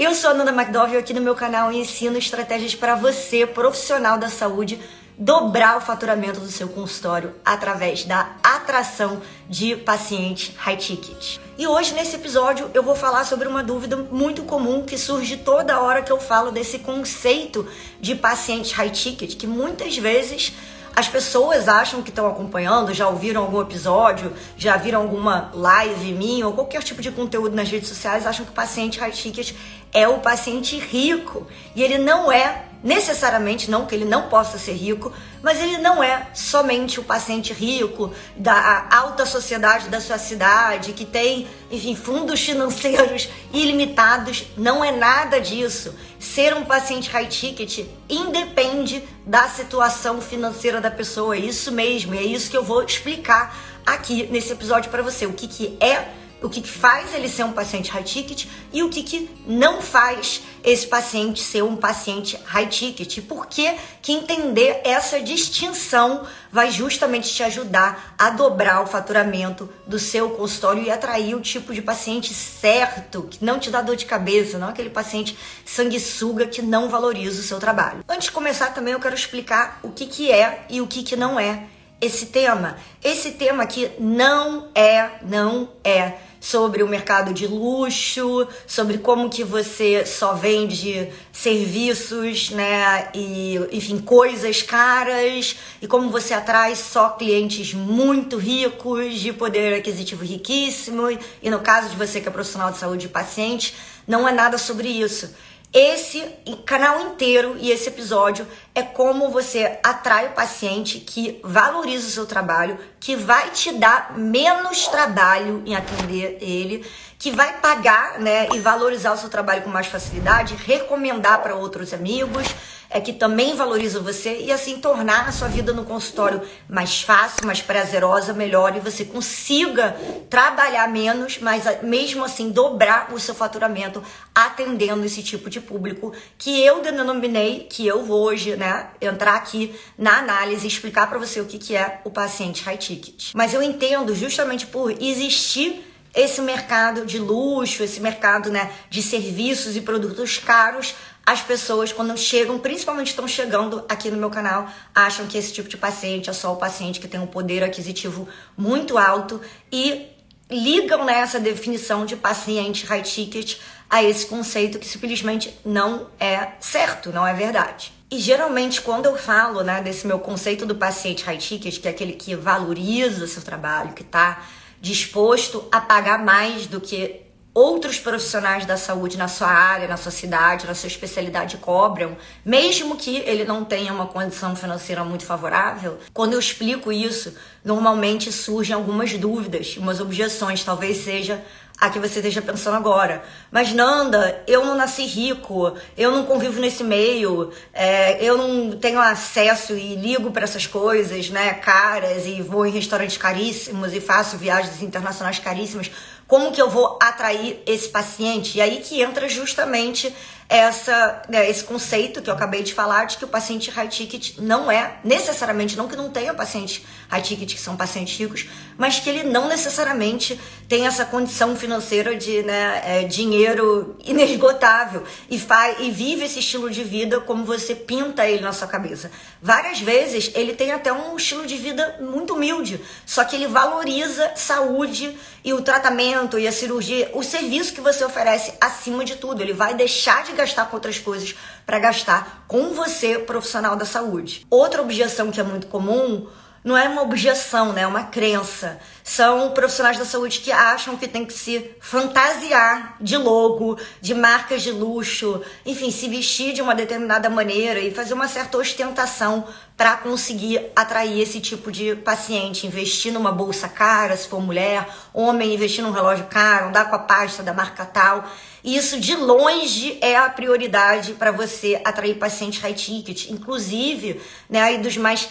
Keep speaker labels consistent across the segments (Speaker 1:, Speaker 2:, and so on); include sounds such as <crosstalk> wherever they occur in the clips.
Speaker 1: Eu sou a Nanda McDowell aqui no meu canal ensino estratégias para você, profissional da saúde, dobrar o faturamento do seu consultório através da atração de pacientes high ticket. E hoje nesse episódio eu vou falar sobre uma dúvida muito comum que surge toda hora que eu falo desse conceito de paciente high ticket, que muitas vezes as pessoas acham que estão acompanhando, já ouviram algum episódio, já viram alguma live minha ou qualquer tipo de conteúdo nas redes sociais, acham que o paciente high ticket é o paciente rico. E ele não é necessariamente, não que ele não possa ser rico, mas ele não é somente o paciente rico da alta sociedade da sua cidade, que tem, enfim, fundos financeiros <laughs> ilimitados. Não é nada disso. Ser um paciente high ticket independe da situação financeira da pessoa. É isso mesmo, é isso que eu vou explicar aqui nesse episódio para você. O que, que é o que, que faz ele ser um paciente high ticket e o que, que não faz esse paciente ser um paciente high ticket. Porque que entender essa distinção vai justamente te ajudar a dobrar o faturamento do seu consultório e atrair o tipo de paciente certo, que não te dá dor de cabeça, não aquele paciente sanguessuga que não valoriza o seu trabalho. Antes de começar também eu quero explicar o que, que é e o que, que não é esse tema. Esse tema aqui não é, não é sobre o mercado de luxo, sobre como que você só vende serviços, né, e enfim, coisas caras e como você atrai só clientes muito ricos, de poder aquisitivo riquíssimo, e no caso de você que é profissional de saúde e paciente, não é nada sobre isso. Esse canal inteiro e esse episódio é como você atrai o paciente que valoriza o seu trabalho, que vai te dar menos trabalho em atender ele, que vai pagar, né, e valorizar o seu trabalho com mais facilidade, recomendar para outros amigos é que também valoriza você e assim tornar a sua vida no consultório mais fácil, mais prazerosa, melhor e você consiga trabalhar menos, mas ah, mesmo assim dobrar o seu faturamento atendendo esse tipo de público que eu denominei, que eu vou hoje, né, entrar aqui na análise e explicar para você o que, que é o paciente high ticket. Mas eu entendo justamente por existir esse mercado de luxo, esse mercado né, de serviços e produtos caros, as pessoas, quando chegam, principalmente estão chegando aqui no meu canal, acham que esse tipo de paciente é só o paciente que tem um poder aquisitivo muito alto e ligam nessa definição de paciente high ticket a esse conceito que simplesmente não é certo, não é verdade. E geralmente, quando eu falo né, desse meu conceito do paciente high ticket, que é aquele que valoriza seu trabalho, que está disposto a pagar mais do que outros profissionais da saúde na sua área, na sua cidade, na sua especialidade cobram, mesmo que ele não tenha uma condição financeira muito favorável, quando eu explico isso, normalmente surgem algumas dúvidas, umas objeções, talvez seja a que você esteja pensando agora. Mas Nanda, eu não nasci rico, eu não convivo nesse meio, é, eu não tenho acesso e ligo para essas coisas, né, caras e vou em restaurantes caríssimos e faço viagens internacionais caríssimas. Como que eu vou atrair esse paciente? E aí que entra justamente essa, né, esse conceito que eu acabei de falar de que o paciente high ticket não é necessariamente, não que não tenha pacientes high ticket que são pacientes ricos, mas que ele não necessariamente tem essa condição financeira de né, é, dinheiro inesgotável e, faz, e vive esse estilo de vida como você pinta ele na sua cabeça. Várias vezes ele tem até um estilo de vida muito humilde, só que ele valoriza saúde e o tratamento e a cirurgia, o serviço que você oferece acima de tudo. Ele vai deixar de gastar com outras coisas para gastar com você, profissional da saúde. Outra objeção que é muito comum não é uma objeção, né? É uma crença. São profissionais da saúde que acham que tem que se fantasiar de logo, de marcas de luxo, enfim, se vestir de uma determinada maneira e fazer uma certa ostentação para conseguir atrair esse tipo de paciente. Investir numa bolsa cara, se for mulher, homem investir num relógio caro, andar com a pasta da marca tal. E isso de longe é a prioridade para você atrair paciente high ticket, inclusive, né, aí dos mais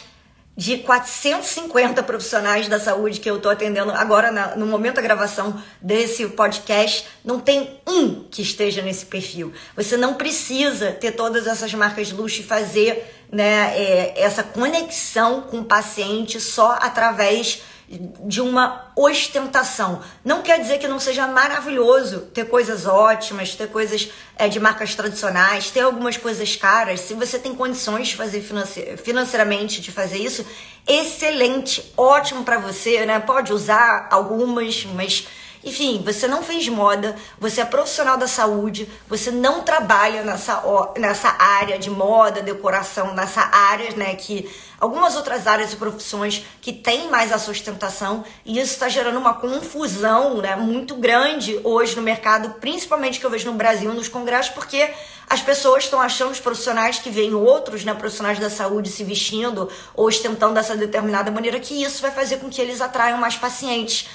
Speaker 1: de 450 profissionais da saúde que eu estou atendendo agora na, no momento da gravação desse podcast, não tem um que esteja nesse perfil. Você não precisa ter todas essas marcas de luxo e fazer né, é, essa conexão com o paciente só através de uma ostentação. Não quer dizer que não seja maravilhoso ter coisas ótimas, ter coisas é, de marcas tradicionais, ter algumas coisas caras. Se você tem condições de fazer financeiramente de fazer isso, excelente, ótimo para você, né? Pode usar algumas, mas enfim, você não fez moda, você é profissional da saúde, você não trabalha nessa, nessa área de moda, decoração, nessa área, né, que algumas outras áreas e profissões que têm mais a sustentação, e isso está gerando uma confusão, né, muito grande hoje no mercado, principalmente que eu vejo no Brasil, nos congressos, porque as pessoas estão achando os profissionais que veem outros, né, profissionais da saúde se vestindo ou ostentando dessa determinada maneira, que isso vai fazer com que eles atraiam mais pacientes.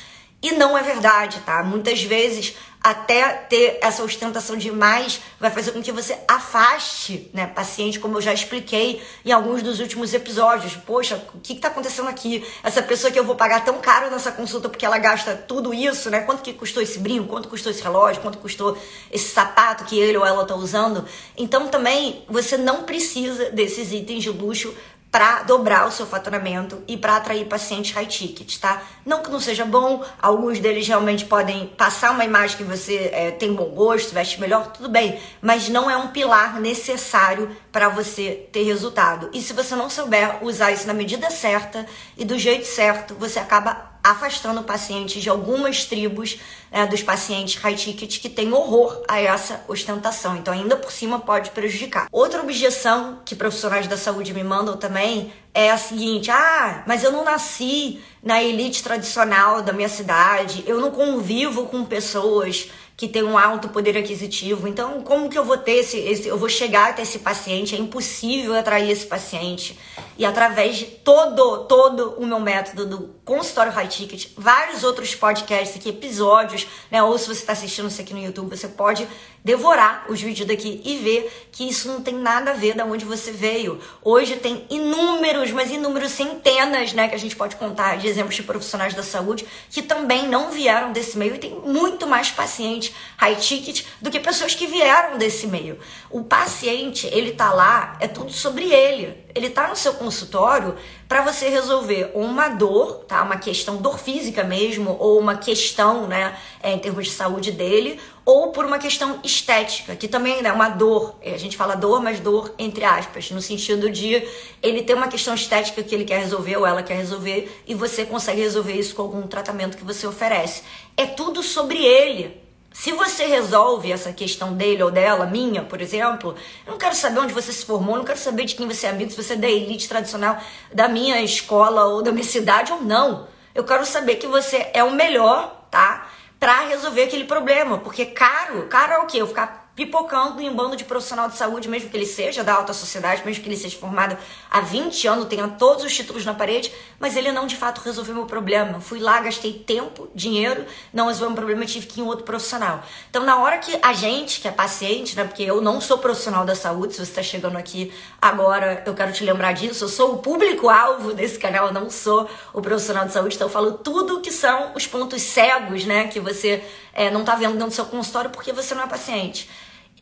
Speaker 1: E não é verdade, tá? Muitas vezes, até ter essa ostentação demais vai fazer com que você afaste, né, paciente, como eu já expliquei em alguns dos últimos episódios. Poxa, o que está acontecendo aqui? Essa pessoa que eu vou pagar tão caro nessa consulta porque ela gasta tudo isso, né? Quanto que custou esse brinco? Quanto custou esse relógio? Quanto custou esse sapato que ele ou ela está usando? Então, também, você não precisa desses itens de luxo para dobrar o seu faturamento e para atrair pacientes high ticket, tá? Não que não seja bom, alguns deles realmente podem passar uma imagem que você é, tem bom gosto, veste melhor, tudo bem, mas não é um pilar necessário para você ter resultado. E se você não souber usar isso na medida certa e do jeito certo, você acaba afastando pacientes de algumas tribos né, dos pacientes high ticket que têm horror a essa ostentação. Então, ainda por cima, pode prejudicar. Outra objeção que profissionais da saúde me mandam também é a seguinte: ah, mas eu não nasci na elite tradicional da minha cidade, eu não convivo com pessoas que tem um alto poder aquisitivo. Então, como que eu vou ter esse, esse, eu vou chegar até esse paciente? É impossível atrair esse paciente. E através de todo, todo o meu método do consultório high ticket, vários outros podcasts aqui, episódios, né? Ou se você está assistindo isso aqui no YouTube, você pode devorar os vídeos daqui e ver que isso não tem nada a ver da onde você veio. Hoje tem inúmeros, mas inúmeros centenas, né, que a gente pode contar de exemplos de profissionais da saúde que também não vieram desse meio e tem muito mais pacientes high ticket do que pessoas que vieram desse meio. O paciente, ele tá lá, é tudo sobre ele. Ele tá no seu consultório para você resolver uma dor, tá? Uma questão dor física mesmo, ou uma questão, né, é, em termos de saúde dele, ou por uma questão estética, que também é né, uma dor. A gente fala dor, mas dor entre aspas, no sentido de ele ter uma questão estética que ele quer resolver ou ela quer resolver e você consegue resolver isso com algum tratamento que você oferece. É tudo sobre ele. Se você resolve essa questão dele ou dela, minha, por exemplo, eu não quero saber onde você se formou, não quero saber de quem você é amigo, se você é da elite tradicional da minha escola ou da minha cidade ou não. Eu quero saber que você é o melhor, tá? Pra resolver aquele problema. Porque caro, caro é o quê? Eu ficar pipocando em um bando de profissional de saúde, mesmo que ele seja da alta sociedade, mesmo que ele seja formado há 20 anos, tenha todos os títulos na parede, mas ele não de fato resolveu meu problema. Fui lá, gastei tempo, dinheiro, não resolveu meu problema, tive que ir em outro profissional. Então, na hora que a gente, que é paciente, né, porque eu não sou profissional da saúde, se você está chegando aqui agora, eu quero te lembrar disso, eu sou o público-alvo desse canal, eu não sou o profissional de saúde, então eu falo tudo que são os pontos cegos, né, que você é, não está vendo dentro do seu consultório porque você não é paciente.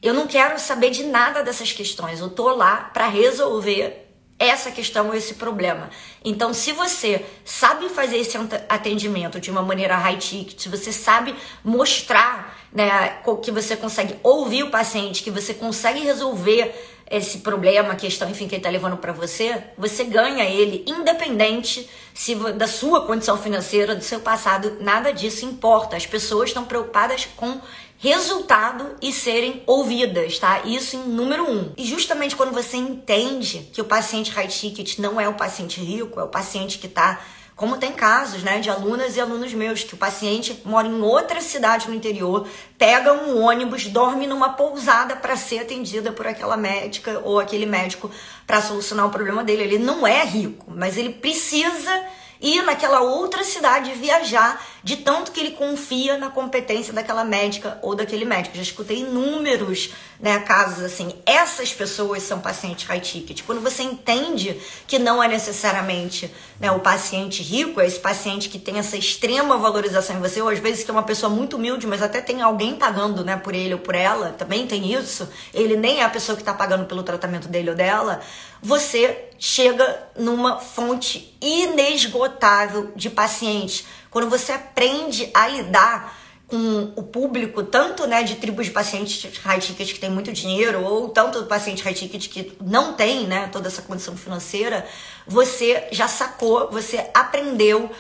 Speaker 1: Eu não quero saber de nada dessas questões. Eu tô lá para resolver essa questão, esse problema. Então, se você sabe fazer esse atendimento de uma maneira high ticket, se você sabe mostrar né, que você consegue ouvir o paciente, que você consegue resolver esse problema, questão, enfim, que ele está levando para você, você ganha ele, independente se da sua condição financeira, do seu passado, nada disso importa. As pessoas estão preocupadas com resultado e serem ouvidas, tá? Isso em número um. E justamente quando você entende que o paciente high ticket não é o paciente rico, é o paciente que tá como tem casos, né, de alunas e alunos meus que o paciente mora em outra cidade no interior, pega um ônibus, dorme numa pousada para ser atendida por aquela médica ou aquele médico para solucionar o problema dele. Ele não é rico, mas ele precisa ir naquela outra cidade viajar de tanto que ele confia na competência daquela médica ou daquele médico. Já escutei inúmeros né, casos assim. Essas pessoas são pacientes high ticket. Quando você entende que não é necessariamente né, o paciente rico, é esse paciente que tem essa extrema valorização em você, ou às vezes que é uma pessoa muito humilde, mas até tem alguém pagando né, por ele ou por ela, também tem isso. Ele nem é a pessoa que está pagando pelo tratamento dele ou dela. Você chega numa fonte inesgotável de pacientes. Quando você aprende a lidar com o público, tanto né, de tribos de pacientes high ticket que tem muito dinheiro, ou tanto paciente high ticket que não tem né, toda essa condição financeira, você já sacou, você aprendeu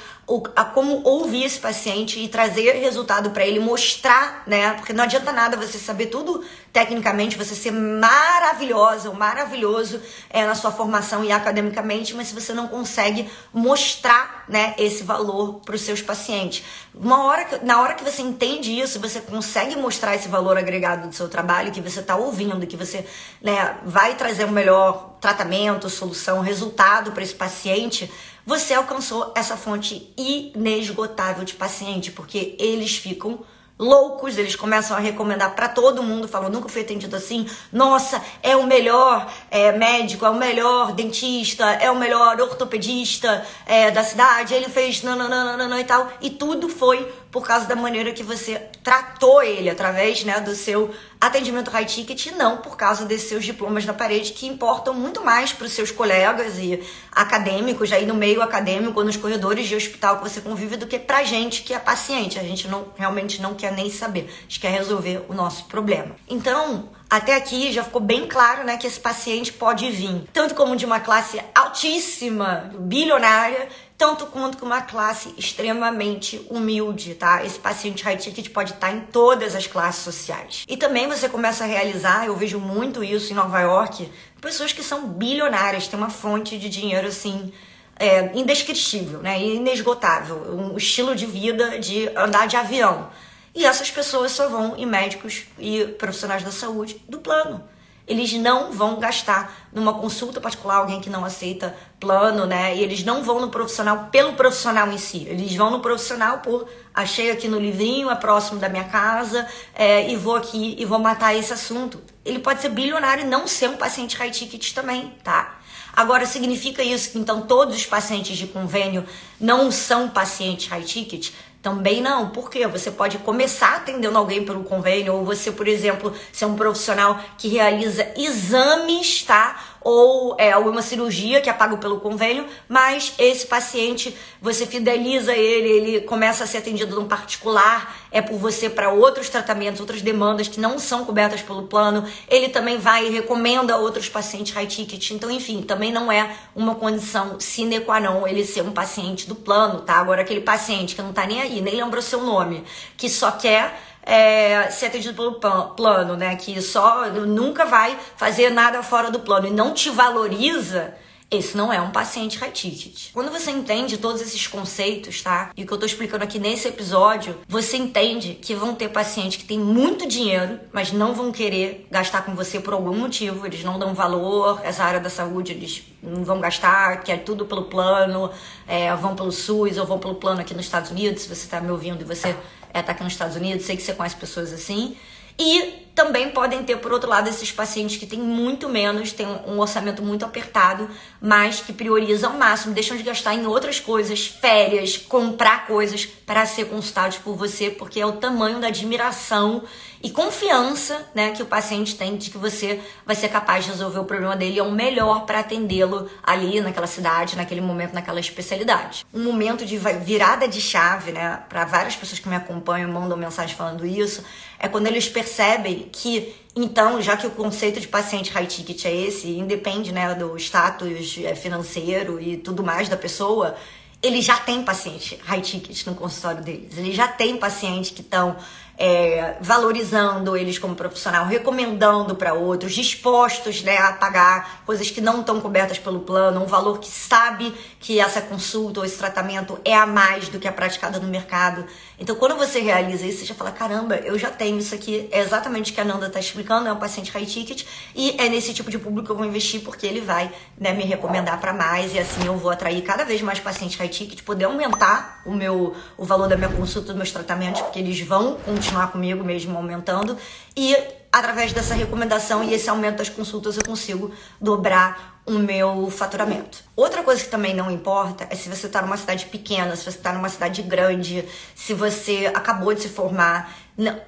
Speaker 1: a como ouvir esse paciente e trazer resultado para ele, mostrar, né? Porque não adianta nada você saber tudo tecnicamente, você ser maravilhosa ou maravilhoso é, na sua formação e academicamente, mas se você não consegue mostrar, né, esse valor para os seus pacientes. Uma hora que, na hora que você entende isso, você consegue mostrar esse valor agregado do seu trabalho, que você está ouvindo, que você né, vai trazer um melhor tratamento, solução, resultado para esse paciente você alcançou essa fonte inesgotável de paciente, porque eles ficam loucos, eles começam a recomendar para todo mundo, falam, nunca fui atendido assim, nossa, é o melhor é, médico, é o melhor dentista, é o melhor ortopedista é, da cidade, ele fez nananana e tal, e tudo foi por causa da maneira que você tratou ele através né, do seu atendimento high ticket, não por causa desses seus diplomas na parede, que importam muito mais para os seus colegas e acadêmicos, aí no meio acadêmico, nos corredores de hospital que você convive, do que para gente que é paciente. A gente não realmente não quer nem saber, a gente quer resolver o nosso problema. Então, até aqui já ficou bem claro, né, que esse paciente pode vir tanto como de uma classe altíssima, bilionária, tanto quanto com uma classe extremamente humilde, tá? Esse paciente high ticket pode estar em todas as classes sociais. E também você começa a realizar, eu vejo muito isso em Nova York, pessoas que são bilionárias, têm uma fonte de dinheiro assim é, indescritível, né? Inesgotável, um estilo de vida de andar de avião. E essas pessoas só vão em médicos e profissionais da saúde do plano. Eles não vão gastar numa consulta particular alguém que não aceita plano, né? E eles não vão no profissional pelo profissional em si. Eles vão no profissional por achei aqui no livrinho, é próximo da minha casa, é, e vou aqui e vou matar esse assunto. Ele pode ser bilionário e não ser um paciente high ticket também, tá? Agora, significa isso que então todos os pacientes de convênio não são pacientes high ticket? Também não, porque você pode começar atendendo alguém pelo convênio, ou você, por exemplo, ser um profissional que realiza exames, tá? Ou é, alguma cirurgia que é pago pelo convênio, mas esse paciente, você fideliza ele, ele começa a ser atendido num particular, é por você para outros tratamentos, outras demandas que não são cobertas pelo plano, ele também vai e recomenda outros pacientes high ticket, então enfim, também não é uma condição sine qua non ele ser um paciente do plano, tá? Agora aquele paciente que não tá nem aí, nem lembrou seu nome, que só quer é, ser atendido pelo plano, né? Que só nunca vai fazer nada fora do plano e não te valoriza, esse não é um paciente high ticket. Quando você entende todos esses conceitos, tá? E o que eu tô explicando aqui nesse episódio, você entende que vão ter pacientes que têm muito dinheiro, mas não vão querer gastar com você por algum motivo, eles não dão valor, essa área da saúde eles não vão gastar, quer tudo pelo plano, é, vão pelo SUS ou vão pelo plano aqui nos Estados Unidos, se você tá me ouvindo e você é, tá aqui nos Estados Unidos, sei que você conhece pessoas assim. E também podem ter, por outro lado, esses pacientes que têm muito menos, têm um orçamento muito apertado, mas que priorizam ao máximo, deixam de gastar em outras coisas, férias, comprar coisas para ser consultados por você, porque é o tamanho da admiração e confiança né, que o paciente tem de que você vai ser capaz de resolver o problema dele é o melhor para atendê-lo ali naquela cidade, naquele momento, naquela especialidade. Um momento de virada de chave, né, para várias pessoas que me acompanham mandam mensagem falando isso, é quando eles percebem que então, já que o conceito de paciente high ticket é esse, independe né, do status é, financeiro e tudo mais da pessoa, ele já tem paciente high ticket no consultório deles. Ele já tem pacientes que estão é, valorizando eles como profissional, recomendando para outros, dispostos né, a pagar coisas que não estão cobertas pelo plano, um valor que sabe que essa consulta ou esse tratamento é a mais do que é praticado no mercado. Então, quando você realiza isso, você já fala: caramba, eu já tenho isso aqui, é exatamente o que a Nanda está explicando, é um paciente high ticket, e é nesse tipo de público que eu vou investir, porque ele vai né, me recomendar para mais, e assim eu vou atrair cada vez mais pacientes high ticket, poder aumentar o meu o valor da minha consulta, dos meus tratamentos, porque eles vão continuar comigo mesmo aumentando, e através dessa recomendação e esse aumento das consultas eu consigo dobrar o meu faturamento. Outra coisa que também não importa é se você está numa cidade pequena, se você está numa cidade grande, se você acabou de se formar.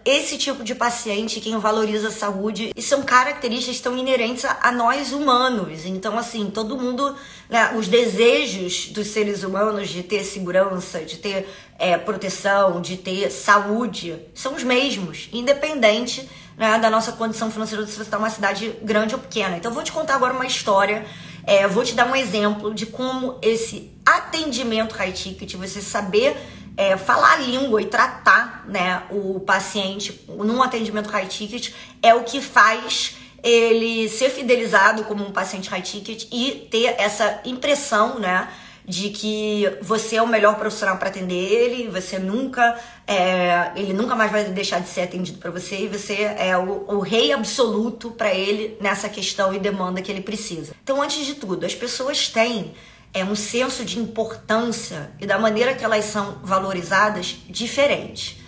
Speaker 1: Esse tipo de paciente, quem valoriza a saúde, e são características tão inerentes a, nós humanos. Então, assim, todo mundo, né, os desejos dos seres humanos de ter segurança, de ter é, proteção, de ter saúde, são os mesmos, independente né, da nossa condição financeira, se você está numa cidade grande ou pequena. Então, eu vou te contar agora uma história, é, vou te dar um exemplo de como esse atendimento high ticket, você saber é, falar a língua e tratar né, o paciente num atendimento high ticket é o que faz ele ser fidelizado como um paciente high ticket e ter essa impressão, né? De que você é o melhor profissional para atender ele, você nunca, é, ele nunca mais vai deixar de ser atendido para você e você é o, o rei absoluto para ele nessa questão e demanda que ele precisa. Então, antes de tudo, as pessoas têm é, um senso de importância e da maneira que elas são valorizadas diferente.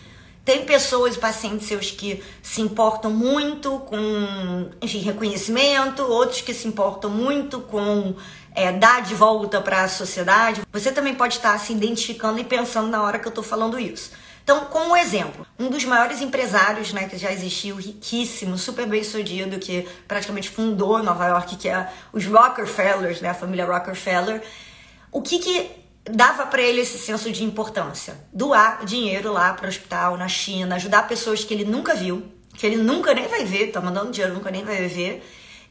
Speaker 1: Tem pessoas, pacientes seus que se importam muito com, enfim, reconhecimento, outros que se importam muito com é, dar de volta para a sociedade, você também pode estar se identificando e pensando na hora que eu estou falando isso. Então, como exemplo, um dos maiores empresários né, que já existiu, riquíssimo, super bem sucedido, que praticamente fundou Nova York, que é os Rockefellers, né, a família Rockefeller, o que, que dava para ele esse senso de importância? Doar dinheiro lá para o hospital na China, ajudar pessoas que ele nunca viu, que ele nunca nem vai ver, tá mandando dinheiro, nunca nem vai ver,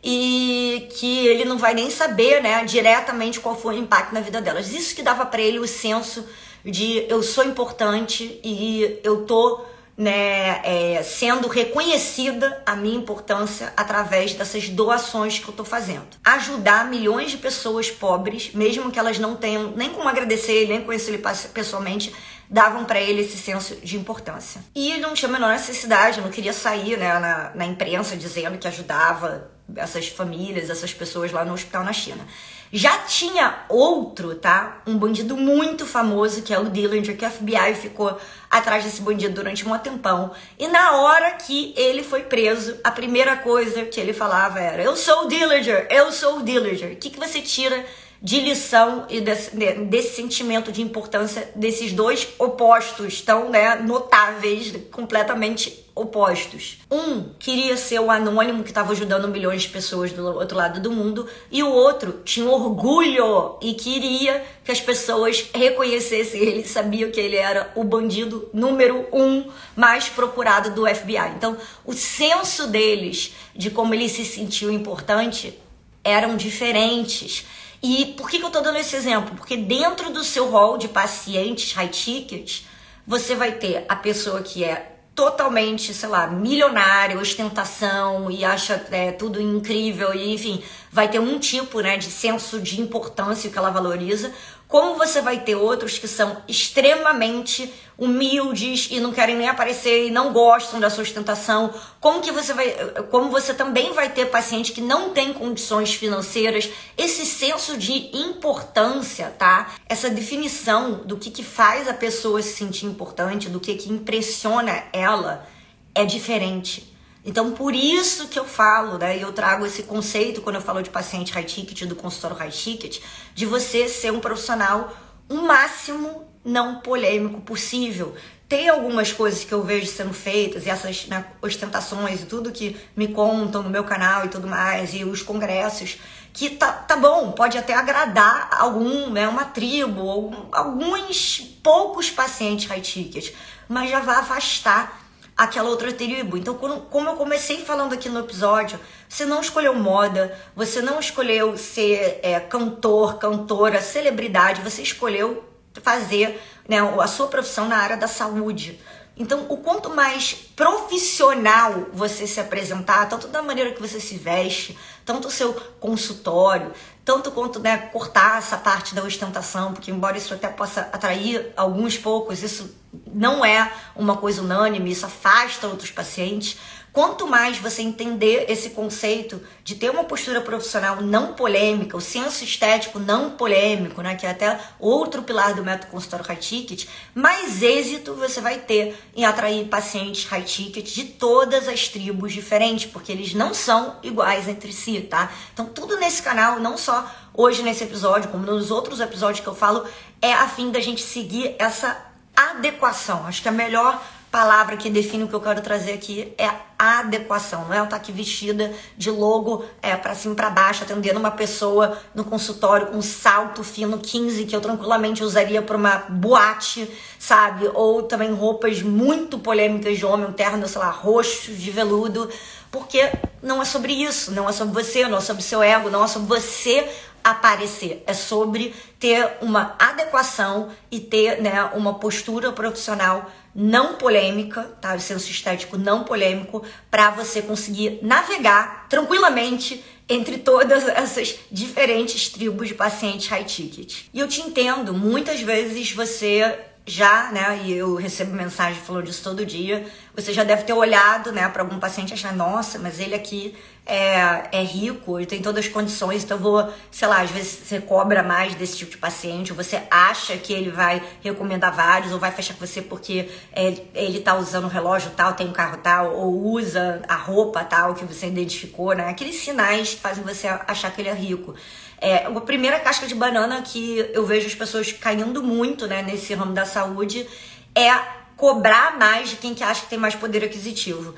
Speaker 1: e que ele não vai nem saber, né, diretamente qual foi o impacto na vida delas. Isso que dava para ele o senso de eu sou importante e eu tô né, é, sendo reconhecida a minha importância através dessas doações que eu estou fazendo. Ajudar milhões de pessoas pobres, mesmo que elas não tenham nem como agradecer, nem conhecer ele pessoalmente, davam para ele esse senso de importância. E ele não tinha a menor necessidade, não queria sair né, na, na imprensa dizendo que ajudava essas famílias, essas pessoas lá no hospital na China. Já tinha outro, tá? Um bandido muito famoso, que é o Dillinger, que a FBI ficou atrás desse bandido durante um tempão. E na hora que ele foi preso, a primeira coisa que ele falava era: Eu sou o Dillinger, eu sou o Dillinger. O que, que você tira de lição e desse, desse, sentimento de importância desses dois opostos tão né, notáveis, completamente opostos. Um queria ser o anônimo que estava ajudando milhões de pessoas do outro lado do mundo, e o outro tinha orgulho e queria que as pessoas reconhecessem ele, sabiam que ele era o bandido número um mais procurado do FBI. Então, o senso deles de como ele se sentiu importante eram diferentes. E por que, que eu estou dando esse exemplo? Porque dentro do seu rol de pacientes high ticket, você vai ter a pessoa que é totalmente, sei lá, milionária, ostentação e acha é, tudo incrível e enfim, vai ter um tipo, né, de senso de importância que ela valoriza, como você vai ter outros que são extremamente humildes e não querem nem aparecer e não gostam da sua ostentação, como que você vai, como você também vai ter paciente que não tem condições financeiras, esse senso de importância, tá? Essa definição do que que faz a pessoa se sentir importante, do que que impressiona ela é diferente. Então, por isso que eu falo, né? E eu trago esse conceito quando eu falo de paciente high ticket, do consultório high ticket, de você ser um profissional o máximo não polêmico possível. Tem algumas coisas que eu vejo sendo feitas, e essas né, ostentações e tudo que me contam no meu canal e tudo mais, e os congressos, que tá, tá bom, pode até agradar algum, né, uma tribo, alguns poucos pacientes high ticket, mas já vai afastar aquela outra tribo. Então, como eu comecei falando aqui no episódio, você não escolheu moda, você não escolheu ser é, cantor, cantora, celebridade, você escolheu fazer né, a sua profissão na área da saúde. Então, o quanto mais profissional você se apresentar, tanto da maneira que você se veste, tanto o seu consultório, tanto quanto né, cortar essa parte da ostentação, porque embora isso até possa atrair alguns poucos, isso não é uma coisa unânime, isso afasta outros pacientes. Quanto mais você entender esse conceito de ter uma postura profissional não polêmica, o senso estético não polêmico, né, que é até outro pilar do método consultório high ticket, mais êxito você vai ter em atrair pacientes high ticket de todas as tribos diferentes, porque eles não são iguais entre si, tá? Então tudo nesse canal, não só hoje nesse episódio, como nos outros episódios que eu falo, é a fim da gente seguir essa adequação. Acho que a melhor palavra que define o que eu quero trazer aqui é adequação, não é eu estar aqui vestida de logo é, para cima para baixo, atendendo uma pessoa no consultório com um salto fino 15 que eu tranquilamente usaria para uma boate, sabe? Ou também roupas muito polêmicas de homem, um terno, sei lá, roxo, de veludo, porque não é sobre isso, não é sobre você, não é sobre seu ego, não é sobre você aparecer, é sobre ter uma adequação e ter né, uma postura profissional não polêmica, tá? O senso estético não polêmico, para você conseguir navegar tranquilamente entre todas <laughs> essas diferentes tribos de pacientes high ticket. E eu te entendo, muitas vezes você já, né, e eu recebo mensagem falando disso todo dia, você já deve ter olhado, né, para algum paciente achar, nossa, mas ele aqui é, é rico, ele tem todas as condições, então eu vou, sei lá, às vezes você cobra mais desse tipo de paciente, ou você acha que ele vai recomendar vários, ou vai fechar com você porque ele, ele tá usando o relógio tal, tem um carro tal, ou usa a roupa tal que você identificou, né, aqueles sinais que fazem você achar que ele é rico. É, a primeira casca de banana que eu vejo as pessoas caindo muito né, nesse ramo da saúde é cobrar mais de quem que acha que tem mais poder aquisitivo.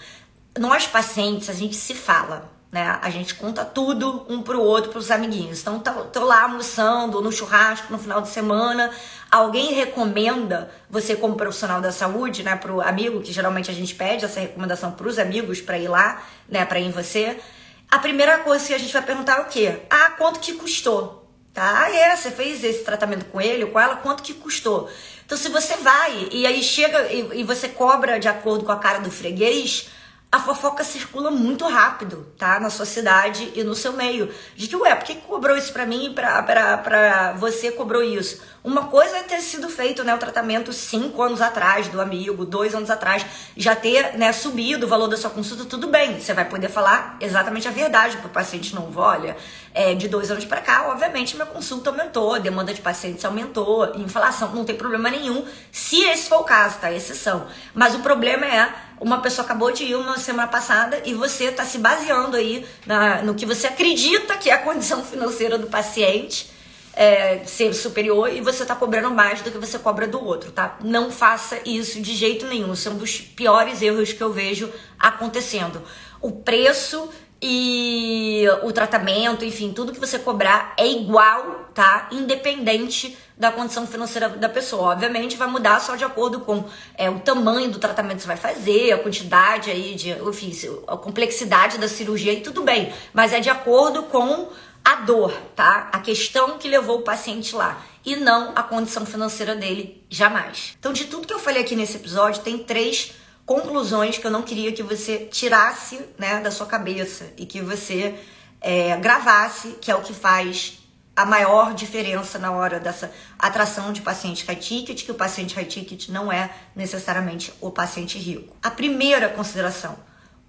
Speaker 1: Nós pacientes, a gente se fala, né? A gente conta tudo um pro outro, pros amiguinhos. Então, tô, tô lá almoçando, no churrasco, no final de semana, alguém recomenda você como profissional da saúde, né, pro amigo, que geralmente a gente pede essa recomendação pros amigos para ir lá, né, para ir em você a primeira coisa que a gente vai perguntar é o quê? Ah, quanto que custou? Tá? Ah, é, você fez esse tratamento com ele ou com ela, quanto que custou? Então, se você vai e aí chega e, e você cobra de acordo com a cara do freguês, a fofoca circula muito rápido, tá? Na sua cidade e no seu meio. De que, ué, por que cobrou isso pra mim e pra, pra, pra você cobrou isso? Uma coisa é ter sido feito, né, o tratamento cinco anos atrás do amigo, dois anos atrás, já ter, né, subido o valor da sua consulta, tudo bem. Você vai poder falar exatamente a verdade pro paciente novo. Olha, é, de dois anos para cá, obviamente, minha consulta aumentou, a demanda de pacientes aumentou, inflação, não tem problema nenhum, se esse for o caso, tá? Exceção. Mas o problema é uma pessoa acabou de ir uma semana passada e você está se baseando aí na, no que você acredita que é a condição financeira do paciente é, ser superior e você está cobrando mais do que você cobra do outro, tá? Não faça isso de jeito nenhum. Isso é um dos piores erros que eu vejo acontecendo. O preço e o tratamento, enfim, tudo que você cobrar é igual, tá? Independente da condição financeira da pessoa. Obviamente vai mudar só de acordo com é, o tamanho do tratamento que você vai fazer, a quantidade aí de, enfim, a complexidade da cirurgia e tudo bem, mas é de acordo com a dor, tá? A questão que levou o paciente lá e não a condição financeira dele, jamais. Então, de tudo que eu falei aqui nesse episódio, tem três conclusões que eu não queria que você tirasse né, da sua cabeça e que você é, gravasse, que é o que faz a maior diferença na hora dessa atração de paciente high ticket, que o paciente high ticket não é necessariamente o paciente rico. A primeira consideração,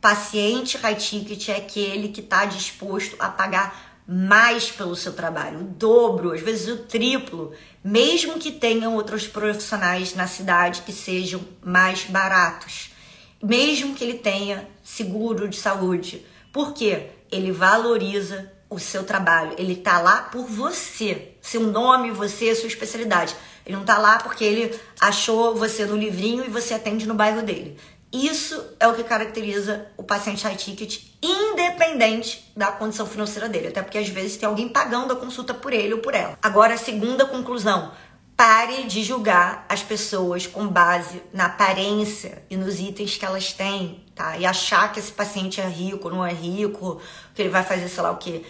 Speaker 1: paciente high ticket é aquele que está disposto a pagar mais pelo seu trabalho, o dobro, às vezes o triplo, mesmo que tenham outros profissionais na cidade que sejam mais baratos, mesmo que ele tenha seguro de saúde. Por quê? Ele valoriza o seu trabalho. Ele tá lá por você, seu nome, você, sua especialidade. Ele não tá lá porque ele achou você no livrinho e você atende no bairro dele. Isso é o que caracteriza o paciente high ticket, independente da condição financeira dele. Até porque às vezes tem alguém pagando a consulta por ele ou por ela. Agora, a segunda conclusão. Pare de julgar as pessoas com base na aparência e nos itens que elas têm, tá? E achar que esse paciente é rico, não é rico, que ele vai fazer sei lá o quê.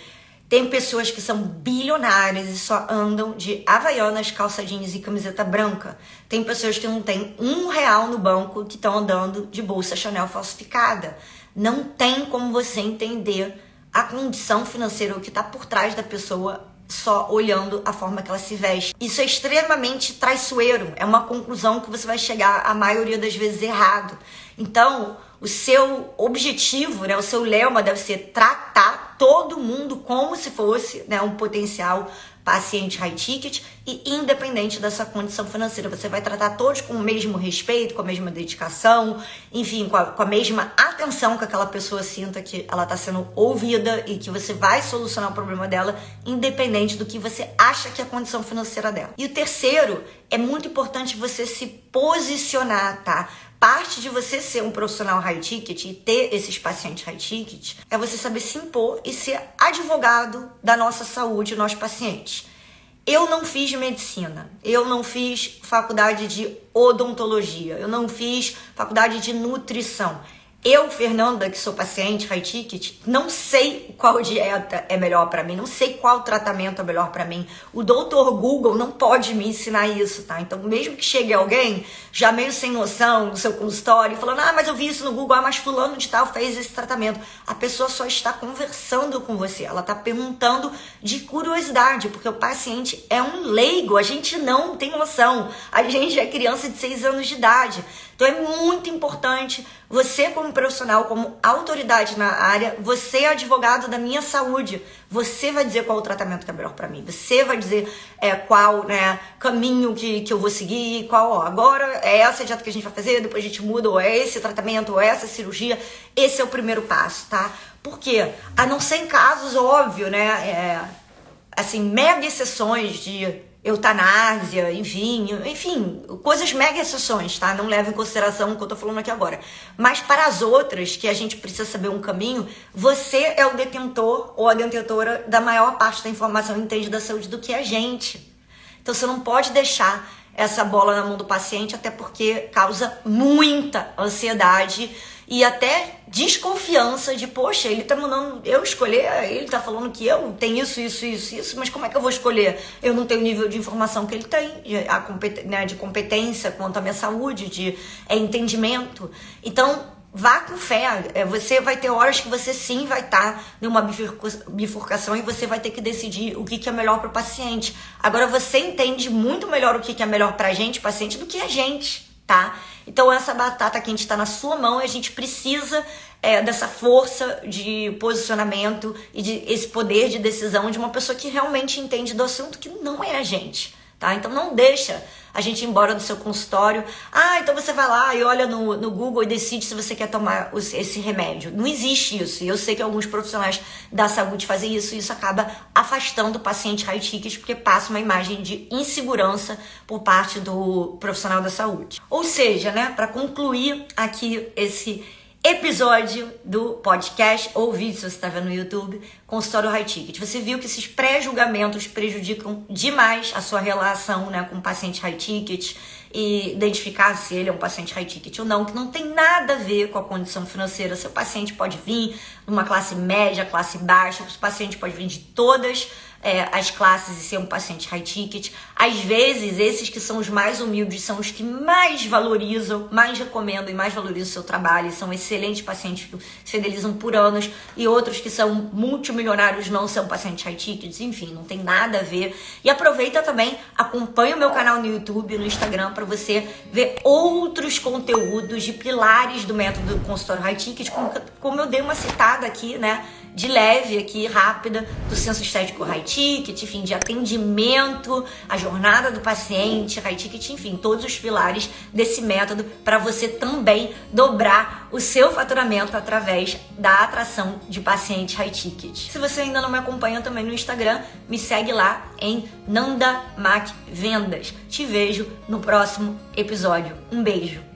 Speaker 1: Tem pessoas que são bilionárias e só andam de havaianas, calça jeans e camiseta branca. Tem pessoas que não têm um real no banco que estão andando de bolsa Chanel falsificada. Não tem como você entender a condição financeira, que está por trás da pessoa só olhando a forma que ela se veste. Isso é extremamente traiçoeiro. É uma conclusão que você vai chegar a maioria das vezes errado. Então, o seu objetivo, né, o seu lema deve ser tratar todo mundo como se fosse né, um potencial paciente high ticket e independente dessa condição financeira. Você vai tratar todos com o mesmo respeito, com a mesma dedicação, enfim, com a, com a mesma atenção que aquela pessoa sinta que ela está sendo ouvida e que você vai solucionar o problema dela, independente do que você acha que é a condição financeira dela. E o terceiro, é muito importante você se posicionar, tá? Parte de você ser um profissional high ticket e ter esses pacientes high ticket é você saber se impor e ser advogado da nossa saúde, nós pacientes. Eu não fiz medicina, eu não fiz faculdade de odontologia, eu não fiz faculdade de nutrição. Eu, Fernanda, que sou paciente high ticket, não sei qual dieta é melhor para mim, não sei qual tratamento é melhor para mim. O doutor Google não pode me ensinar isso, tá? Então, mesmo que chegue alguém já meio sem noção no seu consultório, falando: "Ah, mas eu vi isso no Google, ah, mas fulano de tal fez esse tratamento". A pessoa só está conversando com você, ela está perguntando de curiosidade, porque o paciente é um leigo, a gente não tem noção. A gente é criança de 6 anos de idade. Então é muito importante você, como profissional, como autoridade na área, você é advogado da minha saúde. Você vai dizer qual o tratamento que é melhor para mim. Você vai dizer é, qual né, caminho que, que eu vou seguir, qual, ó, agora é essa dieta que a gente vai fazer, depois a gente muda, ou é esse tratamento, ou é essa cirurgia. Esse é o primeiro passo, tá? Por quê? A não ser em casos, óbvio, né? É, assim, mega exceções de eutanásia, enfim, enfim, coisas mega exceções, tá? Não leva em consideração o que eu tô falando aqui agora. Mas para as outras, que a gente precisa saber um caminho, você é o detentor ou a detentora da maior parte da informação entende da saúde do que a gente. Então você não pode deixar essa bola na mão do paciente, até porque causa muita ansiedade e até desconfiança de, poxa, ele tá mandando eu escolher, ele tá falando que eu tenho isso, isso, isso, isso, mas como é que eu vou escolher? Eu não tenho o nível de informação que ele tem, a compet né, de competência quanto à minha saúde, de é, entendimento. Então, vá com fé. É, você vai ter horas que você sim vai estar tá numa bifurcação e você vai ter que decidir o que, que é melhor para o paciente. Agora, você entende muito melhor o que, que é melhor para a gente, paciente, do que a gente, tá? Então, essa batata quente está na sua mão e a gente precisa é, dessa força de posicionamento e de esse poder de decisão de uma pessoa que realmente entende do assunto, que não é a gente. Tá? Então não deixa a gente ir embora do seu consultório. Ah, então você vai lá e olha no, no Google e decide se você quer tomar os, esse remédio. Não existe isso. E eu sei que alguns profissionais da saúde fazem isso e isso acaba afastando o paciente high ticket porque passa uma imagem de insegurança por parte do profissional da saúde. Ou seja, né, para concluir aqui esse episódio do podcast ou vídeo, se você está vendo no YouTube, consultório high ticket. Você viu que esses pré-julgamentos prejudicam demais a sua relação né, com o paciente high ticket e identificar se ele é um paciente high ticket ou não, que não tem nada a ver com a condição financeira. Seu paciente pode vir numa classe média, classe baixa, o paciente pode vir de todas é, as classes e ser um paciente high ticket. Às vezes, esses que são os mais humildes são os que mais valorizam, mais recomendam e mais valorizam o seu trabalho. São excelentes pacientes que fidelizam por anos. E outros que são multimilionários não são pacientes high tickets. Enfim, não tem nada a ver. E aproveita também, acompanha o meu canal no YouTube, no Instagram, para você ver outros conteúdos de pilares do método do consultório high ticket, como, como eu dei uma citada aqui, né? de leve aqui, rápida, do senso estético high ticket, enfim, de atendimento, a jornada do paciente, high ticket, enfim, todos os pilares desse método para você também dobrar o seu faturamento através da atração de paciente high ticket. Se você ainda não me acompanha também no Instagram, me segue lá em Nanda Mac Vendas. Te vejo no próximo episódio. Um beijo.